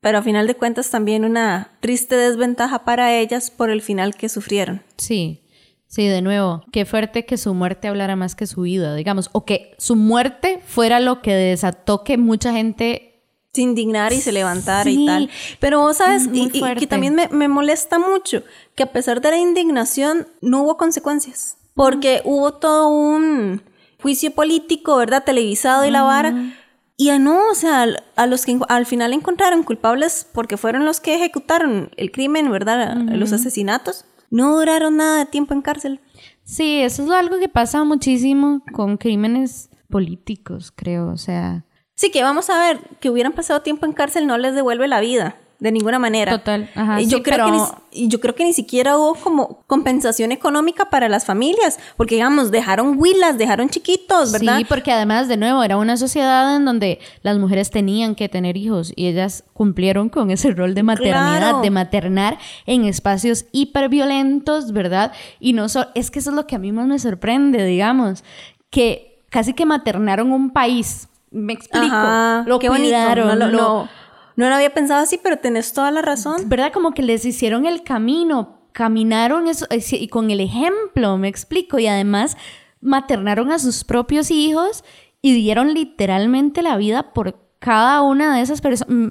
pero a final de cuentas también una triste desventaja para ellas por el final que sufrieron. Sí. Sí, de nuevo, qué fuerte que su muerte hablara más que su vida, digamos, o que su muerte fuera lo que desató que mucha gente se indignara y se levantara y tal. Pero, ¿sabes? Y, que también me, molesta mucho que a pesar de la indignación no hubo consecuencias, porque hubo todo un juicio político, ¿verdad? Televisado y la vara. Y ya no, o sea, a los que al final encontraron culpables porque fueron los que ejecutaron el crimen, ¿verdad? Los asesinatos no duraron nada de tiempo en cárcel. Sí, eso es algo que pasa muchísimo con crímenes políticos, creo, o sea. Sí, que vamos a ver, que hubieran pasado tiempo en cárcel no les devuelve la vida de ninguna manera. Total. Ajá, y yo, creo que ni, yo creo que ni siquiera hubo como compensación económica para las familias, porque digamos, dejaron huilas, dejaron chiquitos, ¿verdad? Sí, porque además, de nuevo, era una sociedad en donde las mujeres tenían que tener hijos y ellas cumplieron con ese rol de maternidad, de maternar en espacios hiperviolentos, ¿verdad? Y no solo, es que eso es lo que a mí más me sorprende, digamos, que casi que maternaron un país. Me explico. lo qué cuidaron, no, no no lo había pensado así, pero tenés toda la razón. ¿Verdad? Como que les hicieron el camino, caminaron eso, eh, y con el ejemplo, me explico, y además maternaron a sus propios hijos y dieron literalmente la vida por cada una de esas personas. Mm.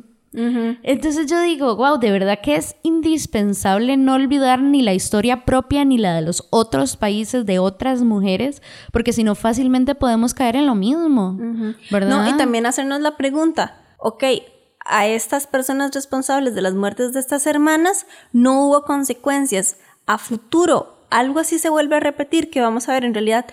Entonces yo digo, wow, de verdad que es indispensable no olvidar ni la historia propia ni la de los otros países, de otras mujeres, porque si no fácilmente podemos caer en lo mismo, ¿verdad? No, y también hacernos la pregunta, ok, a estas personas responsables de las muertes de estas hermanas no hubo consecuencias. A futuro, algo así se vuelve a repetir, que vamos a ver en realidad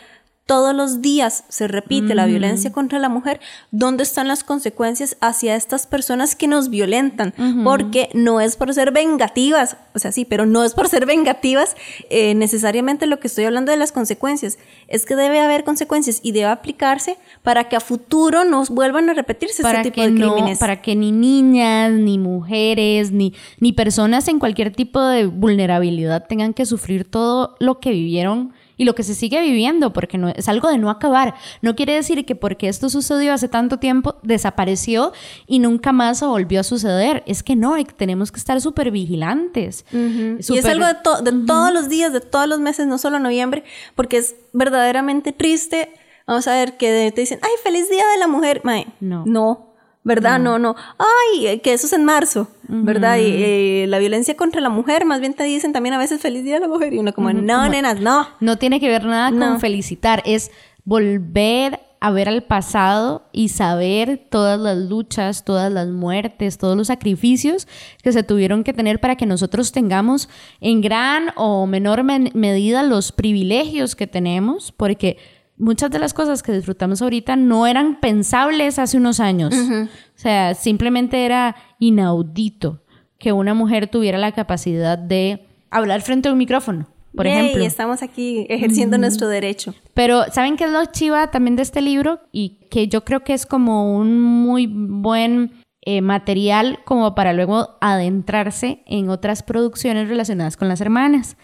todos los días se repite la violencia contra la mujer, ¿dónde están las consecuencias hacia estas personas que nos violentan? Porque no es por ser vengativas, o sea, sí, pero no es por ser vengativas eh, necesariamente lo que estoy hablando de las consecuencias, es que debe haber consecuencias y debe aplicarse para que a futuro no vuelvan a repetirse para este tipo que de no, crímenes. para que ni niñas, ni mujeres, ni, ni personas en cualquier tipo de vulnerabilidad tengan que sufrir todo lo que vivieron y lo que se sigue viviendo, porque no, es algo de no acabar. No quiere decir que porque esto sucedió hace tanto tiempo, desapareció y nunca más volvió a suceder. Es que no, hay- tenemos que estar súper vigilantes. Y es algo de, to- de todos los días, de todos los meses, no solo noviembre, porque es verdaderamente triste. Vamos a ver que te dicen, ay, feliz día de la mujer. Mae, No. No, ¿verdad? No, no. Ay, eh, que eso es en marzo, ¿verdad? Y eh, la violencia contra la mujer, más bien te dicen también a veces feliz día de la mujer. Y uno como, no, nenas, no. No tiene que ver nada No. con felicitar, es volver a ver al pasado y saber todas las luchas, todas las muertes, todos los sacrificios que se tuvieron que tener para que nosotros tengamos en gran o menor men- medida los privilegios que tenemos, porque muchas de las cosas que disfrutamos ahorita no eran pensables hace unos años. O sea, simplemente era inaudito que una mujer tuviera la capacidad de hablar frente a un micrófono, por Yay, ejemplo. estamos aquí ejerciendo nuestro derecho. Pero ¿saben qué es lo chiva también de este libro? Y que yo creo que es como un muy buen eh, material como para luego adentrarse en otras producciones relacionadas con las hermanas.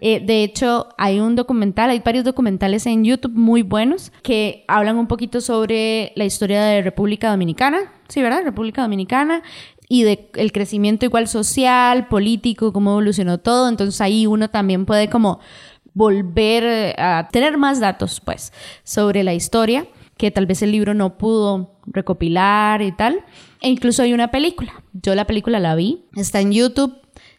Eh, de hecho, hay un documental, hay varios documentales en YouTube muy buenos que hablan un poquito sobre la historia de República Dominicana, sí, ¿verdad? República Dominicana y de el crecimiento igual social, político, cómo evolucionó todo. Entonces ahí uno también puede como volver eh, a tener más datos, pues, sobre la historia que tal vez el libro no pudo recopilar y tal. E incluso hay una película. Yo la película la vi, está en YouTube.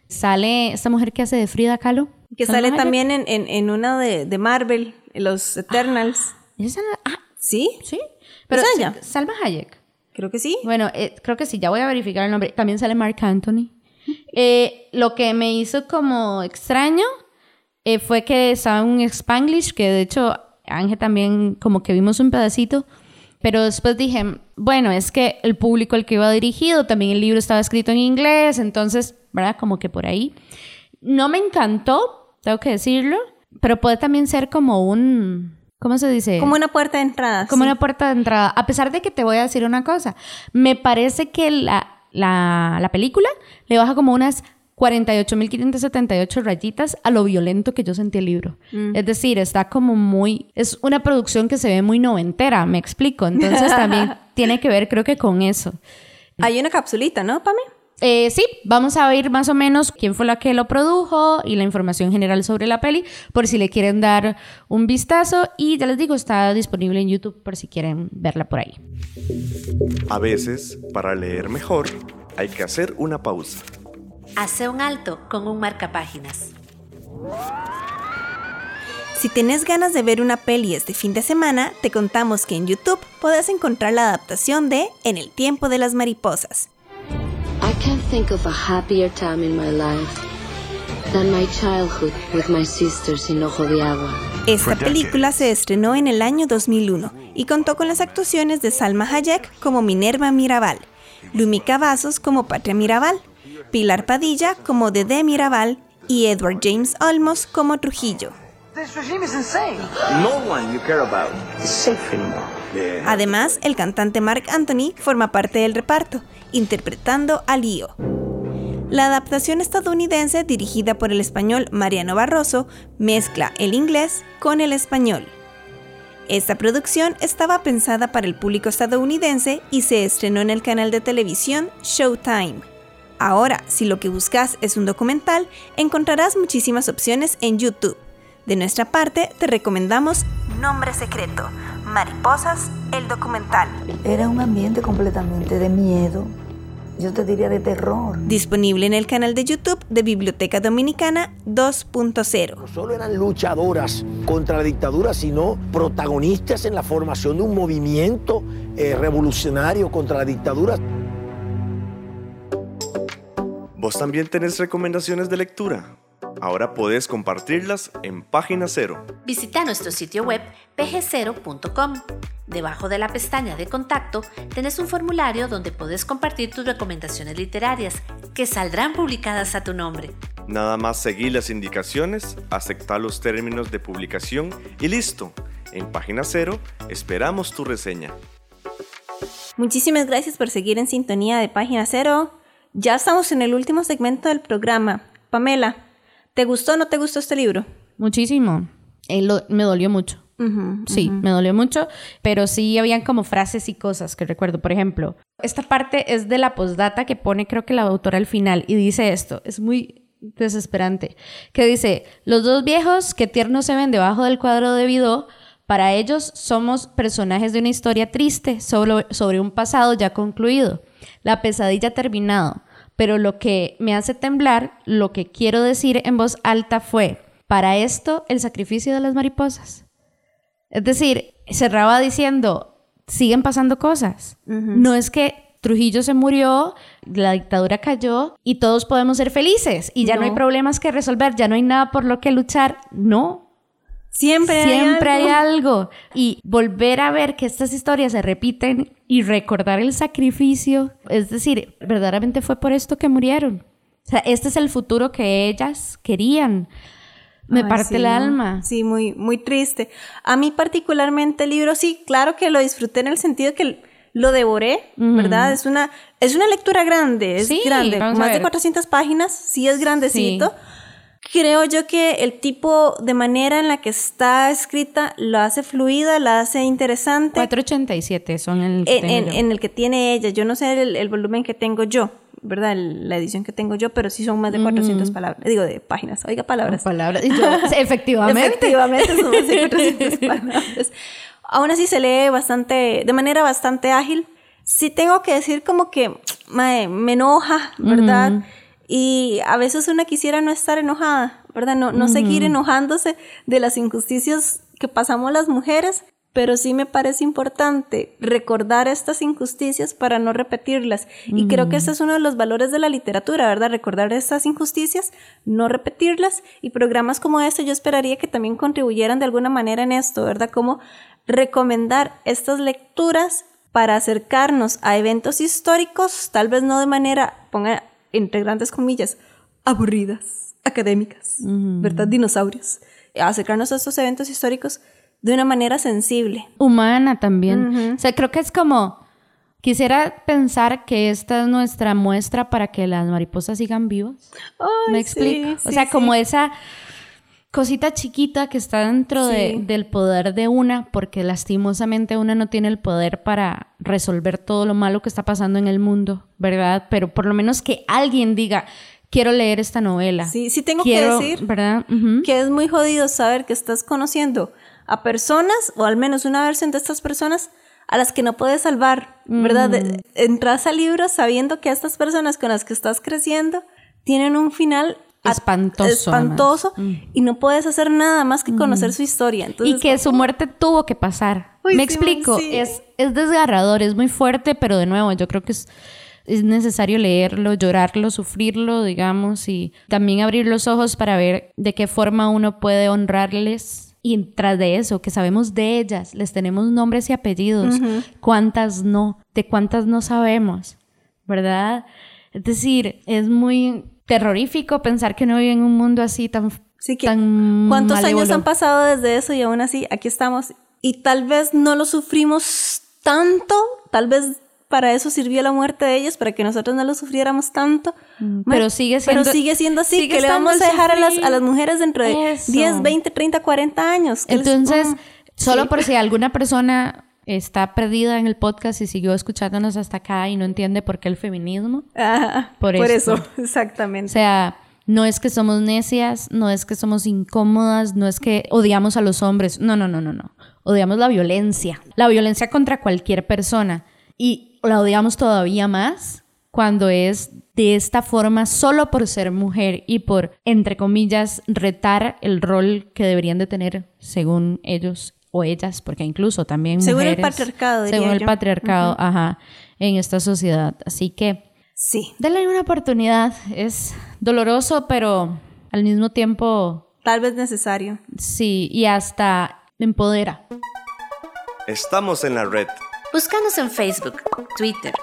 Sale esta mujer que hace de Frida Kahlo. Que sale también en, en, en una de, de Marvel, los Eternals. ¿Esa no- ah, ¿Sí? sí. Pero ¿Es ella? Salma Hayek. Creo que sí. Bueno, eh, creo que sí, ya voy a verificar el nombre. También sale Mark Anthony. Eh, lo que me hizo como extraño eh, fue que estaba un Spanglish, que de hecho Ángel también como que vimos un pedacito, pero después dije, bueno, es que el público al que iba dirigido, también el libro estaba escrito en inglés, entonces, ¿verdad? Como que por ahí. No me encantó, tengo que decirlo, pero puede también ser como un, ¿cómo se dice? Como una puerta de entrada. como sí. una puerta de entrada. A pesar de que te voy a decir una cosa, me parece que la, la, la película le baja como unas 48.578 rayitas a lo violento que yo sentí el libro. Es decir, está como muy... Es una producción que se ve muy noventera, me explico. Entonces también tiene que ver creo que con eso. Hay una capsulita, ¿no, Pame? Eh, sí, vamos a ver más o menos quién fue la que lo produjo y la información general sobre la peli, por si le quieren dar un vistazo. Y ya les digo, está disponible en YouTube por si quieren verla por ahí. A veces, para leer mejor, hay que hacer una pausa. Hace un alto con un marcapáginas. Si tenés ganas de ver una peli este fin de semana, te contamos que en YouTube podés encontrar la adaptación de En el tiempo de las mariposas. I can't think of a happier time in my life than my childhood with my sisters in Ojo de Agua. Esta película se estrenó en el año 2001 y contó con las actuaciones de Salma Hayek como Minerva Mirabal, Lumi Cavazos como Patria Mirabal, Pilar Padilla como Dede Mirabal y Edward James Olmos como Trujillo. Además, el cantante Mark Anthony forma parte del reparto, interpretando a Lío. La adaptación estadounidense, dirigida por el español Mariano Barroso, mezcla el inglés con el español. Esta producción estaba pensada para el público estadounidense y se estrenó en el canal de televisión Showtime. Ahora, si lo que buscas es un documental, encontrarás muchísimas opciones en YouTube. De nuestra parte, te recomendamos Nombre Secreto, Mariposas, el documental. Era un ambiente completamente de miedo, yo te diría de terror. Disponible en el canal de YouTube de Biblioteca Dominicana 2.0. No solo eran luchadoras contra la dictadura, sino protagonistas en la formación de un movimiento eh, revolucionario contra la dictadura. ¿Vos también tenés recomendaciones de lectura? Ahora podés compartirlas en Página Cero. Visita nuestro sitio web pgcero.com. Debajo de la pestaña de contacto tenés un formulario donde podés compartir tus recomendaciones literarias que saldrán publicadas a tu nombre. Nada más seguir las indicaciones, aceptar los términos de publicación y listo. En Página Cero esperamos tu reseña. Muchísimas gracias por seguir en sintonía de Página Cero. Ya estamos en el último segmento del programa. Pamela, ¿te gustó o no te gustó este libro? Muchísimo. Eh, lo- me dolió mucho. sí, me dolió mucho, pero sí habían como frases y cosas que recuerdo. Por ejemplo, esta parte es de la postdata que pone creo que la autora al final y dice esto, es muy desesperante, que dice, los dos viejos que tiernos se ven debajo del cuadro de Vidó, para ellos somos personajes de una historia triste sobre, sobre un pasado ya concluido, la pesadilla ha terminado, pero lo que me hace temblar, lo que quiero decir en voz alta fue, para esto el sacrificio de las mariposas. Es decir, cerraba diciendo, siguen pasando cosas. No es que Trujillo se murió, la dictadura cayó y todos podemos ser felices y ya no, hay No. problemas que resolver, ya no hay nada por lo que luchar. No. Siempre, hay Siempre hay algo. algo. Y volver a ver que estas historias se repiten y recordar el sacrificio, es decir, verdaderamente fue por esto que murieron. O sea, este es el futuro que ellas querían. Me Ay, parte sí, el alma. Sí, muy, muy triste. A mí particularmente el libro, sí, claro que lo disfruté en el sentido que lo devoré, ¿verdad? Es una, es una lectura grande, es Sí, grande, más de ver. 400 páginas, sí es grandecito. Creo yo que el tipo de manera en la que está escrita lo hace fluida, la hace interesante. 487 son el que en, en- en el que tiene ella. Yo no sé el, el volumen que tengo yo, ¿verdad? El- la edición que tengo yo, pero sí son más de 400 palabras. Digo, de páginas. Oiga, palabras. palabras. Yo, efectivamente. Efectivamente, son más de 400 palabras. Aún así se lee bastante, de manera bastante ágil. Sí tengo que decir como que mae, me enoja, ¿verdad? Y a veces una quisiera no estar enojada, ¿verdad? No, no seguir enojándose de las injusticias que pasamos las mujeres, pero sí me parece importante recordar estas injusticias para no repetirlas. Y creo que ese es uno de los valores de la literatura, ¿verdad? Recordar estas injusticias, no repetirlas. Y programas como este yo esperaría que también contribuyeran de alguna manera en esto, ¿verdad? Como recomendar estas lecturas para acercarnos a eventos históricos, tal vez no de manera, ponga entre grandes comillas, aburridas, académicas, ¿verdad? Dinosaurios. Acercarnos a estos eventos históricos de una manera sensible. Humana también. O sea, creo que es como. Quisiera pensar que esta es nuestra muestra para que las mariposas sigan vivas. Ay, ¿Me sí, explico? o sí, sea, como sí. esa cosita chiquita que está dentro de- del poder de una, porque lastimosamente una no tiene el poder para resolver todo lo malo que está pasando en el mundo, ¿verdad? Pero por lo menos que alguien diga, quiero leer esta novela. Sí, sí tengo Quiero, que decir ¿verdad? Que es muy jodido saber que estás conociendo a personas, o al menos una versión de estas personas, a las que no puedes salvar, ¿verdad? Entras al libro sabiendo que estas personas con las que estás creciendo tienen un final Espantoso, espantoso y no puedes hacer nada más que conocer su historia. Entonces, y que su muerte tuvo que pasar. Uy, Me sí, explico, sí. es, es desgarrador, es muy fuerte, pero de nuevo, yo creo que es, es necesario leerlo, llorarlo, sufrirlo, digamos, y también abrir los ojos para ver de qué forma uno puede honrarles. Y tras de eso, que sabemos de ellas, les tenemos nombres y apellidos, cuántas no, de cuántas no sabemos, ¿verdad? Es decir, es muy terrorífico pensar que uno vive en un mundo así tan... Sí, que tan ¿Cuántos años han pasado desde eso y aún así aquí estamos? Y tal vez no lo sufrimos tanto, tal vez para eso sirvió la muerte de ellos, para que nosotros no lo sufriéramos tanto. Mm, pero sigue Pero siendo- sigue siendo así, sigue que le vamos a dejar a las, a las mujeres dentro de Eso. 10, 20, 30, 40 años. les- Entonces, solo sí. por si alguna persona está perdida en el podcast y siguió escuchándonos hasta acá y no entiende por qué el feminismo. Ajá, Por por, eso. exactamente. O sea, no es que somos necias, no es que somos incómodas, no es que odiamos a los hombres. No, no, no, no, no. Odiamos la violencia. La violencia contra cualquier persona. Y la odiamos todavía más cuando es de esta forma solo por ser mujer y por, entre comillas, retar el rol que deberían de tener según ellos o ellas, porque incluso también Según el patriarcado, diría Según el yo. patriarcado, ajá, en esta sociedad. Así que Sí. Denle una oportunidad. Es doloroso, pero al mismo tiempo... Tal vez necesario. Sí, y hasta empodera. Estamos en la red. Búscanos en Facebook, Twitter,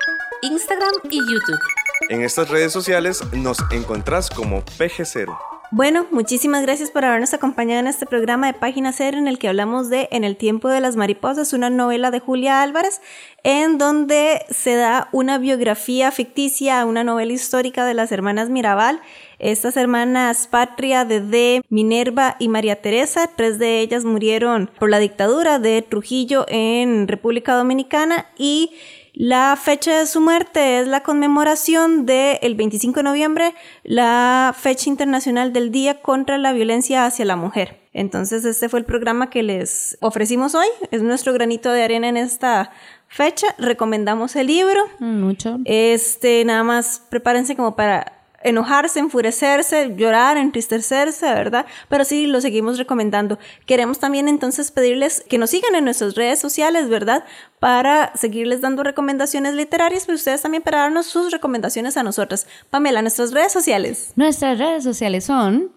Instagram y YouTube. En estas redes sociales nos encontrás como PG0. Bueno, muchísimas gracias por habernos acompañado en este programa de Página Cero en el que hablamos de En el tiempo de las mariposas, una novela de Julia Álvarez, en donde se da una biografía ficticia, una novela histórica de las hermanas Mirabal. Estas hermanas Patria, Dede, Minerva y María Teresa, tres de ellas murieron por la dictadura de Trujillo en República Dominicana y la fecha de su muerte es la conmemoración del 25 de noviembre, la fecha internacional del Día contra la Violencia hacia la Mujer. Entonces este fue el programa que les ofrecimos hoy. Es nuestro granito de arena en esta fecha. Recomendamos el libro. Mucho. Este, nada más prepárense como para enojarse, enfurecerse, llorar, entristecerse, ¿verdad? Pero sí, lo seguimos recomendando. Queremos también entonces pedirles que nos sigan en nuestras redes sociales, ¿verdad? Para seguirles dando recomendaciones literarias, pero ustedes también para darnos sus recomendaciones a nosotros. Pamela, nuestras redes sociales. Nuestras redes sociales son,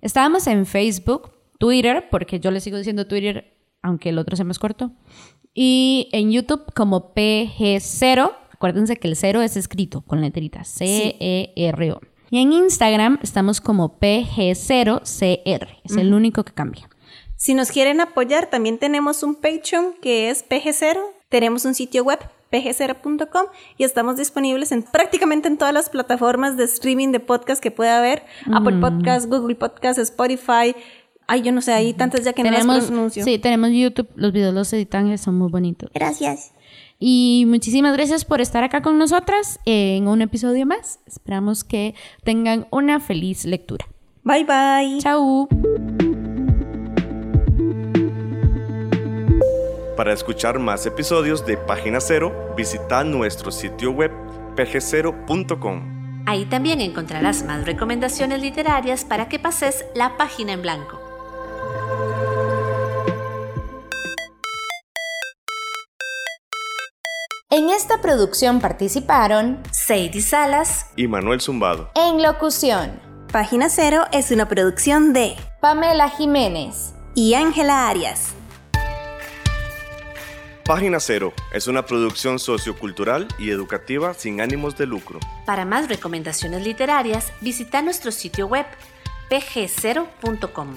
estábamos en Facebook, Twitter, porque yo le sigo diciendo Twitter, aunque el otro sea más corto, y en YouTube como PG0. Acuérdense que el cero es escrito con letrita C-E-R-O. Y en Instagram estamos como PG0CR. Es el único que cambia. Si nos quieren apoyar, también tenemos un Patreon que es PG0. Tenemos un sitio web pg0.com y estamos disponibles en prácticamente en todas las plataformas de streaming de podcast que pueda haber. Apple Podcast, Google Podcast, Spotify. Ay, yo no sé, hay tantas ya que no tenemos, las pronuncio. Sí, tenemos YouTube. Los videos los editan y son muy bonitos. Gracias. Y muchísimas gracias por estar acá con nosotras en un episodio más. Esperamos que tengan una feliz lectura. Bye bye. Chao. Para escuchar más episodios de Página Cero, visita nuestro sitio web pg0.com. Ahí también encontrarás más recomendaciones literarias para que pases la página en blanco. En esta producción participaron Sadie Salas y Manuel Zumbado. en locución Página Cero es una producción de Pamela Jiménez. y Ángela Arias. Página Cero es una producción sociocultural y educativa sin ánimos de lucro. Para más recomendaciones literarias, visita nuestro sitio web pg0.com.